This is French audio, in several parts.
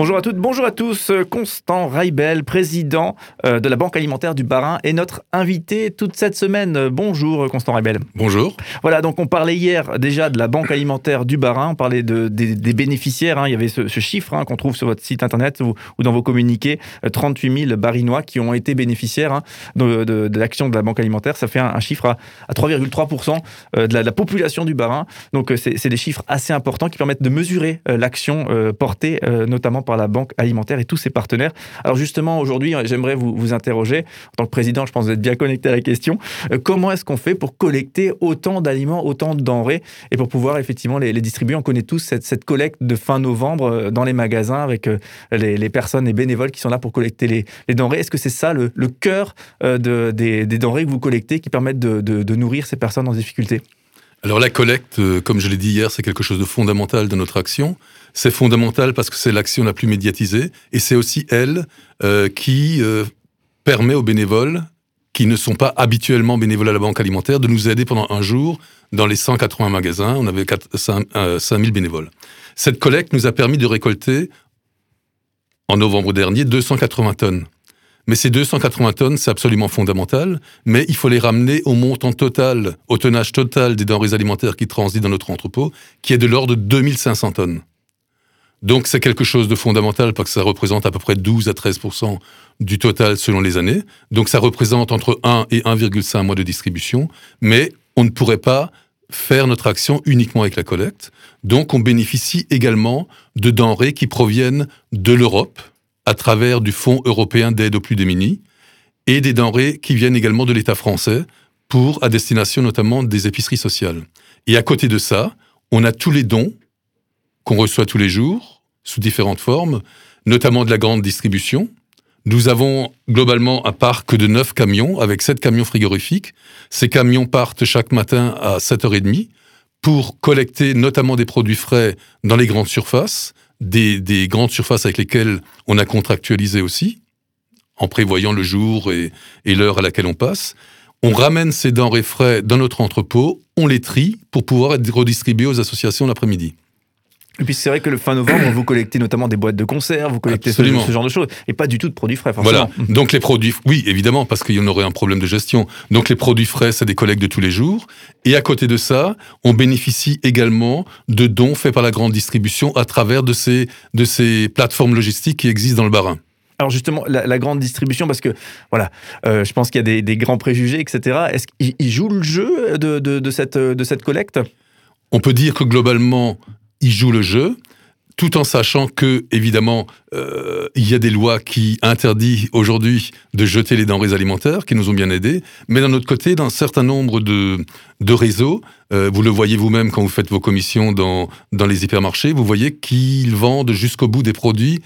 Bonjour à toutes, bonjour à tous. Constant Raibel, président euh, de la Banque alimentaire du Barin, est notre invité toute cette semaine. Bonjour Constant Raibel. Bonjour. Voilà, donc on parlait hier déjà de la Banque alimentaire du Barin, on parlait de, des, bénéficiaires. Hein. Il y avait ce, chiffre hein, qu'on trouve sur votre site internet ou, dans vos communiqués 38 000 barinois qui ont été bénéficiaires hein, de, l'action de la Banque alimentaire. Ça fait un, chiffre à, 3,3% euh, de la, population du Barin. Donc euh, c'est des chiffres assez importants qui permettent de mesurer l'action portée notamment par la Banque alimentaire et tous ses partenaires. Alors justement, aujourd'hui, j'aimerais vous, vous interroger, en tant que président, je pense que vous êtes bien connecté à la question, euh, comment est-ce qu'on fait pour collecter autant d'aliments, autant de denrées, et pour pouvoir effectivement les, distribuer? On connaît tous cette, cette, collecte de fin novembre euh, dans les magasins avec euh, les, personnes, les bénévoles qui sont là pour collecter les, denrées. Est-ce que c'est ça le, cœur de, des, denrées que vous collectez qui permettent de nourrir ces personnes en difficulté? Alors la collecte, comme je l'ai dit hier, c'est quelque chose de fondamental de notre action. C'est fondamental parce que c'est l'action la plus médiatisée et c'est aussi elle euh, qui euh, permet aux bénévoles qui ne sont pas habituellement bénévoles à la banque alimentaire de nous aider pendant un jour dans les 180 magasins. On avait 4, 5, 5000 bénévoles. Cette collecte nous a permis de récolter en novembre dernier 280 tonnes. Mais ces 280 tonnes, c'est absolument fondamental, mais il faut les ramener au montant total, au tonnage total des denrées alimentaires qui transitent dans notre entrepôt, qui est de l'ordre de 2500 tonnes. Donc c'est quelque chose de fondamental parce que ça représente à peu près 12 à 13% du total selon les années. Donc ça représente entre 1 et 1,5 mois de distribution, mais on ne pourrait pas faire notre action uniquement avec la collecte. Donc on bénéficie également de denrées qui proviennent de l'Europe à travers du Fonds européen d'aide aux plus démunis et des denrées qui viennent également de l'État français pour à destination notamment des épiceries sociales. Et à côté de ça, on a tous les dons qu'on reçoit tous les jours sous différentes formes, notamment de la grande distribution. Nous avons globalement un parc de 9 camions avec 7 camions frigorifiques. Ces camions partent chaque matin à 7h30 pour collecter notamment des produits frais dans les grandes surfaces, des, des grandes surfaces avec lesquelles on a contractualisé aussi, en prévoyant le jour et, et l'heure à laquelle on passe. On ramène ces denrées frais dans notre entrepôt, on les trie pour pouvoir être redistribués aux associations l'après-midi. Et puis c'est vrai que le fin novembre, vous collectez notamment des boîtes de conserve, vous collectez ce, genre de choses, et pas du tout de produits frais, forcément. Voilà. Donc les produits, oui, évidemment, parce qu'il y en aurait un problème de gestion. Donc les produits frais, c'est des collectes de tous les jours. Et à côté de ça, on bénéficie également de dons faits par la grande distribution à travers de ces, de ces plateformes logistiques qui existent dans le Barin. Alors justement, la, grande distribution, parce que voilà, euh, je pense qu'il y a des, grands préjugés, etc. Est-ce qu'ils jouent le jeu de, de, de, cette, de cette collecte? On peut dire que globalement, il joue le jeu, tout en sachant que, évidemment, euh, il y a des lois qui interdisent aujourd'hui de jeter les denrées alimentaires, qui nous ont bien aidés. Mais d'un autre côté, dans un certain nombre de, de réseaux, euh, vous le voyez vous-même quand vous faites vos commissions dans, dans les hypermarchés, vous voyez qu'ils vendent jusqu'au bout des produits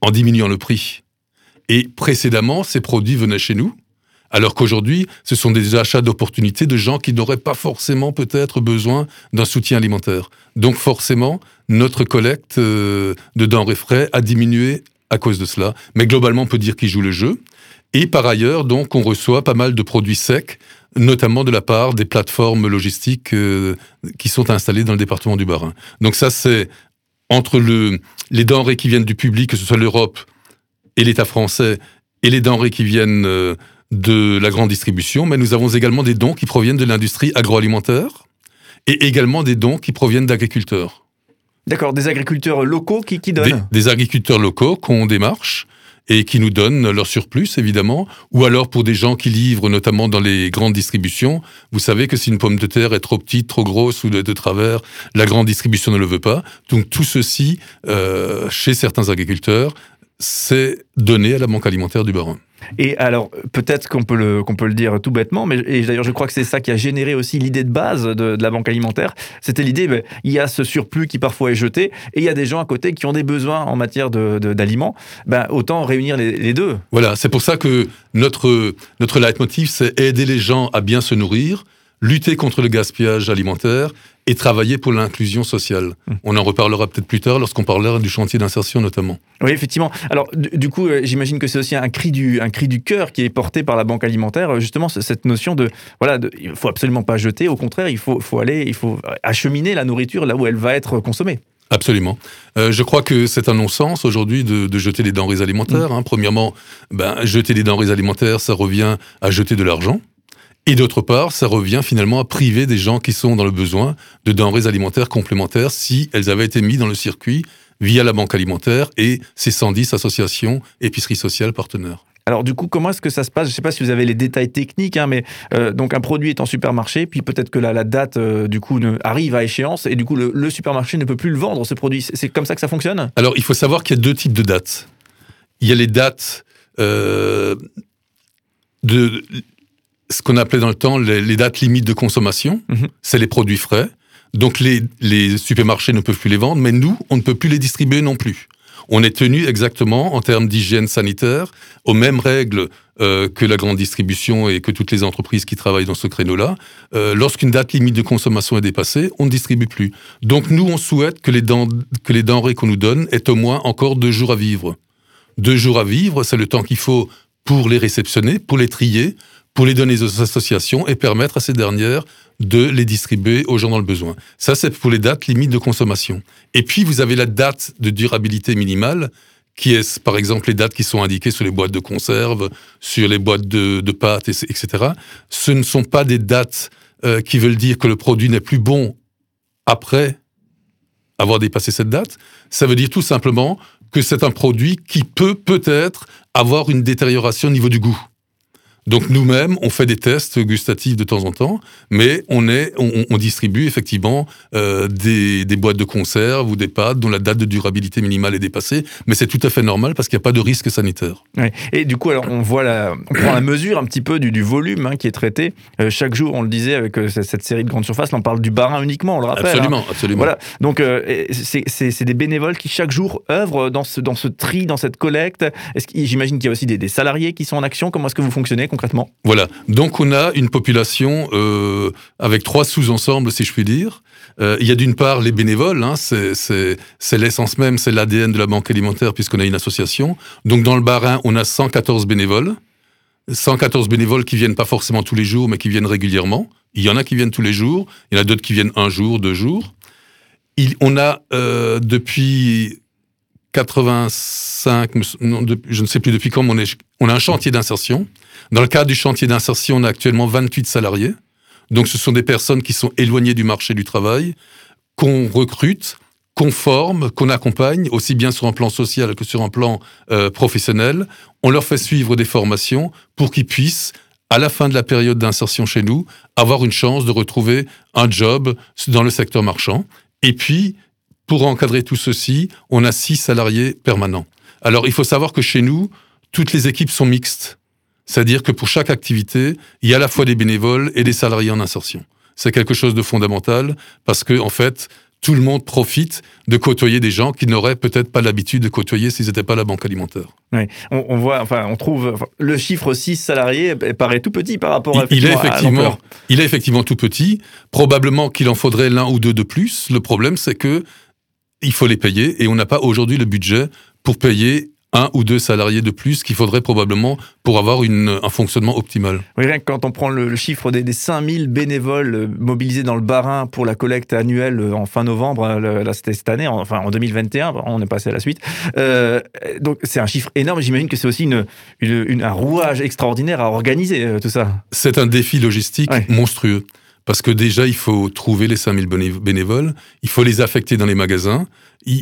en diminuant le prix. Et précédemment, ces produits venaient chez nous, alors qu'aujourd'hui, ce sont des achats d'opportunités de gens qui n'auraient pas forcément peut-être besoin d'un soutien alimentaire. Donc forcément, notre collecte euh, de denrées frais a diminué à cause de cela. Mais globalement, on peut dire qu'ils jouent le jeu. Et par ailleurs, donc, on reçoit pas mal de produits secs, notamment de la part des plateformes logistiques euh, qui sont installées dans le département du Bas-Rhin. Donc ça, c'est entre le, les denrées qui viennent du public, que ce soit l'Europe et l'État français, et les denrées qui viennent euh, de la grande distribution, mais nous avons également des dons qui proviennent de l'industrie agroalimentaire et également des dons qui proviennent d'agriculteurs. D'accord, des agriculteurs locaux qui, qui donnent des, agriculteurs locaux qui ont des marches et qui nous donnent leur surplus, évidemment, ou alors pour des gens qui livrent, notamment dans les grandes distributions. Vous savez que si une pomme de terre est trop petite, trop grosse ou de, travers, la grande distribution ne le veut pas. Donc tout ceci, euh, chez certains agriculteurs, c'est donné à la Banque alimentaire du Baron. Et alors, peut-être qu'on peut, le, peut le dire tout bêtement, mais d'ailleurs, je crois que c'est ça qui a généré aussi l'idée de base de, la banque alimentaire. C'était l'idée, ben, il y a ce surplus qui parfois est jeté, et il y a des gens à côté qui ont des besoins en matière d'aliments. ben, autant réunir les, deux. Voilà, c'est pour ça que notre, notre leitmotiv, c'est aider les gens à bien se nourrir, lutter contre le gaspillage alimentaire et travailler pour l'inclusion sociale. Mmh. On en reparlera peut-être plus tard lorsqu'on parlera du chantier d'insertion notamment. Oui, effectivement. Alors, du, du coup, euh, j'imagine que c'est aussi un cri du, un cri du cœur qui est porté par la Banque alimentaire, euh, justement, cette notion de, voilà, de, il faut absolument pas jeter, au contraire, il faut, faut aller, il faut acheminer la nourriture là où elle va être consommée. Absolument. Euh, je crois que c'est un non-sens aujourd'hui de, de jeter des denrées alimentaires. hein. Premièrement, ben, jeter des denrées alimentaires, ça revient à jeter de l'argent. Et d'autre part, ça revient finalement à priver des gens qui sont dans le besoin de denrées alimentaires complémentaires si elles avaient été mises dans le circuit via la banque alimentaire et ses 110 associations épiceries sociales partenaires. Alors du coup, comment est-ce que ça se passe? Je ne sais pas si vous avez les détails techniques, hein, mais euh, donc un produit est en supermarché, puis peut-être que la, la date euh, du coup ne, arrive à échéance et du coup le, le supermarché ne peut plus le vendre ce produit. C'est c'est comme ça que ça fonctionne? Alors, il faut savoir qu'il y a deux types de dates. Il y a les dates euh, de ce qu'on appelait dans le temps les, les dates limites de consommation. Mhm. C'est les produits frais. Donc, les, les supermarchés ne peuvent plus les vendre, mais nous, on ne peut plus les distribuer non plus. On est tenu exactement, en termes d'hygiène sanitaire, aux mêmes règles euh, que la grande distribution et que toutes les entreprises qui travaillent dans ce créneau-là. Euh, Lorsqu'une date limite de consommation est dépassée, on ne distribue plus. Donc nous, on souhaite que les, dent- que les denrées qu'on nous donne aient au moins encore deux jours à vivre. Deux jours à vivre, c'est le temps qu'il faut pour les réceptionner, pour les trier, pour les donner aux associations et permettre à ces dernières de les distribuer aux gens dans le besoin. Ça, c'est pour les dates limites de consommation. Et puis, vous avez la date de durabilité minimale, qui est, par exemple, les dates qui sont indiquées sur les boîtes de conserve, sur les boîtes de, pâtes, et- etc. Ce ne sont pas des dates euh, qui veulent dire que le produit n'est plus bon après avoir dépassé cette date. Ça veut dire tout simplement que c'est un produit qui peut peut-être avoir une détérioration au niveau du goût. Donc nous-mêmes, on fait des tests gustatifs de temps en temps, mais on, est, on, on distribue effectivement euh, des, des boîtes de conserve ou des pâtes dont la date de durabilité minimale est dépassée, mais c'est tout à fait normal parce qu'il n'y a pas de risque sanitaire. Ouais. Et du coup, alors on voit la, on prend la mesure un petit peu du, du volume hein, qui est traité. Euh, chaque jour, on le disait avec euh, cette, série de grandes surfaces, là, on parle du barin uniquement, on le rappelle. hein. Absolument, absolument. Voilà, donc c'est- des bénévoles qui chaque jour œuvrent dans ce, dans ce tri, dans cette collecte. J'imagine qu'il y a aussi des, des salariés qui sont en action. Comment est-ce que vous fonctionnez Voilà. Donc on a une population euh, avec trois sous-ensembles, si je puis dire. Euh, il y a d'une part les bénévoles, hein, c'est- l'essence même, c'est l'ADN de la banque alimentaire puisqu'on a une association. Donc dans le Bas-Rhin, on a 114 bénévoles. 114 bénévoles qui viennent pas forcément tous les jours, mais qui viennent régulièrement. Il y en a qui viennent tous les jours, il y en a d'autres qui viennent un jour, deux jours. Il, on a euh, depuis 85, me s- non, de- je ne sais plus depuis quand, on, on a un chantier d'insertion. Dans le cadre du chantier d'insertion, on a actuellement 28 salariés. Donc ce sont des personnes qui sont éloignées du marché du travail, qu'on recrute, qu'on forme, qu'on accompagne, aussi bien sur un plan social que sur un plan euh, professionnel. On leur fait suivre des formations pour qu'ils puissent, à la fin de la période d'insertion chez nous, avoir une chance de retrouver un job dans le secteur marchand. Et puis, pour encadrer tout ceci, on a six salariés permanents. Alors, il faut savoir que chez nous, toutes les équipes sont mixtes. C'est-à-dire que pour chaque activité, il y a à la fois des bénévoles et des salariés en insertion. C'est quelque chose de fondamental parce que, en fait, tout le monde profite de côtoyer des gens qui n'auraient peut-être pas l'habitude de côtoyer s'ils n'étaient pas à la banque alimentaire. Ouais. on, on voit, enfin, on trouve enfin, le chiffre 6 salariés paraît tout petit par rapport à Il, il est effectivement, à il est effectivement tout petit. Probablement qu'il en faudrait l'un ou deux de plus. Le problème, c'est que il faut les payer et on n'a pas aujourd'hui le budget pour payer un ou deux salariés de plus qu'il faudrait probablement pour avoir une, un fonctionnement optimal. Oui, rien que quand on prend le, le chiffre des, des 5000 bénévoles euh, mobilisés dans le Bas-Rhin pour la collecte annuelle euh, en fin novembre, là c'était cette année, en- enfin en 2021, on est passé à la suite. Euh, donc c'est un chiffre énorme, j'imagine que c'est aussi une, une- une- un rouage extraordinaire à organiser tout ça. C'est un défi logistique Ouais. monstrueux. Parce que déjà, il faut trouver les 5000 béné- bénévoles, il faut les affecter dans les magasins,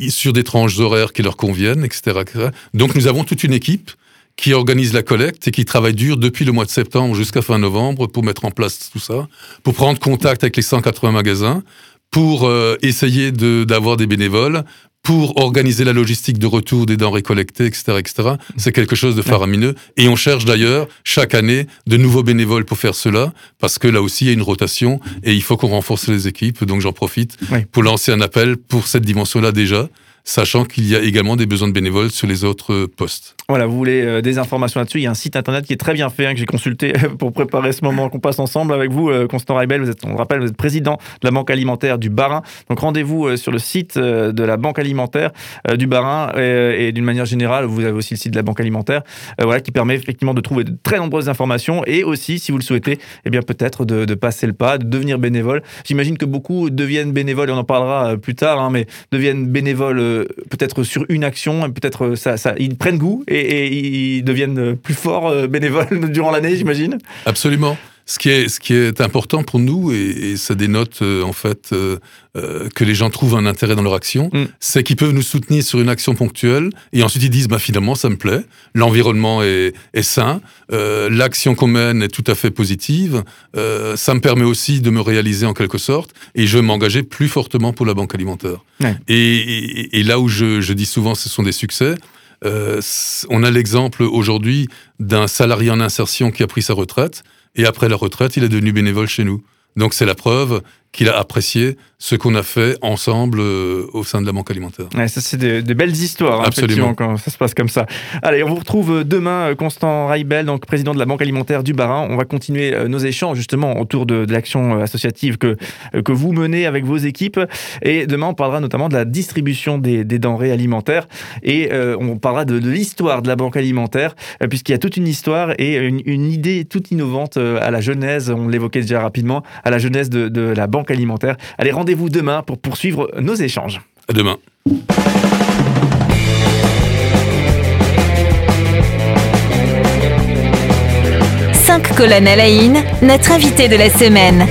sur des tranches horaires qui leur conviennent, etc. Donc nous avons toute une équipe qui organise la collecte et qui travaille dur depuis le mois de septembre jusqu'à fin novembre pour mettre en place tout ça, pour prendre contact avec les 180 magasins, pour euh, essayer d'avoir des bénévoles, pour organiser la logistique de retour des denrées collectées, etc., etc. C'est quelque chose de faramineux. Et on cherche d'ailleurs chaque année de nouveaux bénévoles pour faire cela, parce que là aussi il y a une rotation et il faut qu'on renforce les équipes. Donc j'en profite Oui. pour lancer un appel pour cette dimension-là déjà. Sachant qu'il y a également des besoins de bénévoles sur les autres postes. Voilà, vous voulez euh, des informations là-dessus, il y a un site internet qui est très bien fait, hein, que j'ai consulté pour préparer ce moment qu'on passe ensemble avec vous, euh, Constant Raibel, vous êtes, on le rappelle, vous êtes président de la Banque alimentaire du Barin, donc rendez-vous euh, sur le site de la Banque alimentaire du Barin, et, d'une manière générale, vous avez aussi le site de la Banque alimentaire, voilà, qui permet effectivement de trouver de très nombreuses informations, et aussi, si vous le souhaitez, eh bien peut-être de, de, passer le pas, de devenir bénévole. J'imagine que beaucoup deviennent bénévoles, et on en parlera plus tard, hein, mais deviennent bénévoles peut-être sur une action, peut-être ça, ça, ils prennent goût et, ils deviennent plus forts euh, bénévoles durant l'année, j'imagine Absolument. Ce qui est, ce qui est important pour nous, et, ça dénote euh, en fait euh, que les gens trouvent un intérêt dans leur action, mm. c'est qu'ils peuvent nous soutenir sur une action ponctuelle, et ensuite ils disent, bah, finalement, ça me plaît, l'environnement est, est, sain, l'action qu'on mène est tout à fait positive, ça me permet aussi de me réaliser en quelque sorte, et je veux m'engager plus fortement pour la banque alimentaire. Et, et, là où je, je dis souvent, ce sont des succès, euh, on a l'exemple aujourd'hui d'un salarié en insertion qui a pris sa retraite et après la retraite, il est devenu bénévole chez nous. Donc c'est la preuve qu'il a apprécié ce qu'on a fait ensemble euh, au sein de la Banque alimentaire. ça, c'est des, belles histoires, hein, Absolument. quand ça se passe comme ça. Allez, on vous retrouve euh, demain, euh, Constant Raibel, donc président de la Banque alimentaire du Barin. On va continuer nos échanges justement autour de, l'action associative que, que vous menez avec vos équipes. Et demain, on parlera notamment de la distribution des, denrées alimentaires. Et on parlera de, l'histoire de la Banque alimentaire, puisqu'il y a toute une histoire et une, idée toute innovante à la genèse, on l'évoquait déjà rapidement, à la genèse de, de la Banque alimentaire. Allez, rendez-vous demain pour poursuivre nos échanges. À demain. Cinq colonnes à la notre invité de la semaine.